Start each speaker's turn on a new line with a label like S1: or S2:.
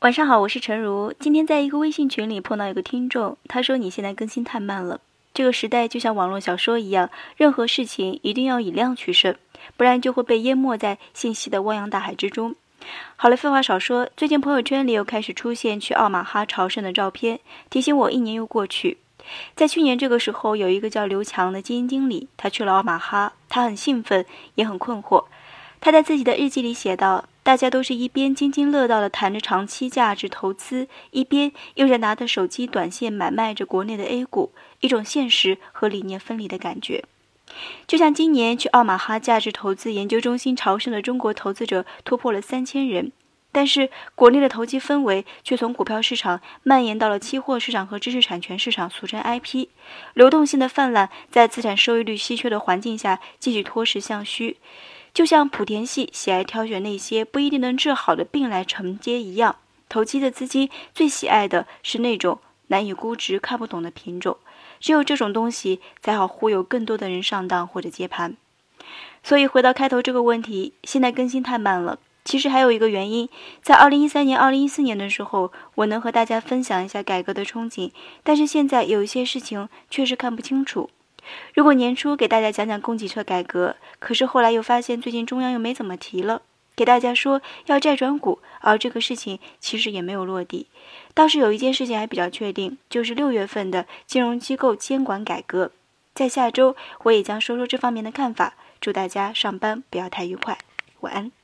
S1: 晚上好，我是陈如。今天在一个微信群里碰到一个听众，他说你现在更新太慢了。这个时代就像网络小说一样，任何事情一定要以量取胜，不然就会被淹没在信息的汪洋大海之中。好了，废话少说，最近朋友圈里又开始出现去奥马哈朝圣的照片，提醒我一年又过去。在去年这个时候，有一个叫刘强的基金经理，他去了奥马哈，他很兴奋，也很困惑。他在自己的日记里写道。大家都是一边津津乐道地谈着长期价值投资，一边又在拿着手机短线买卖着国内的 A 股，一种现实和理念分离的感觉。就像今年去奥马哈价值投资研究中心朝圣的中国投资者突破了三千人，但是国内的投机氛围却从股票市场蔓延到了期货市场和知识产权市场，俗称 IP，流动性的泛滥在资产收益率稀缺的环境下继续脱实向虚。就像莆田系喜爱挑选那些不一定能治好的病来承接一样，投机的资金最喜爱的是那种难以估值、看不懂的品种，只有这种东西才好忽悠更多的人上当或者接盘。所以回到开头这个问题，现在更新太慢了。其实还有一个原因，在二零一三年、二零一四年的时候，我能和大家分享一下改革的憧憬，但是现在有一些事情确实看不清楚。如果年初给大家讲讲供给侧改革，可是后来又发现最近中央又没怎么提了，给大家说要债转股，而这个事情其实也没有落地。倒是有一件事情还比较确定，就是六月份的金融机构监管改革，在下周我也将说说这方面的看法。祝大家上班不要太愉快，晚安。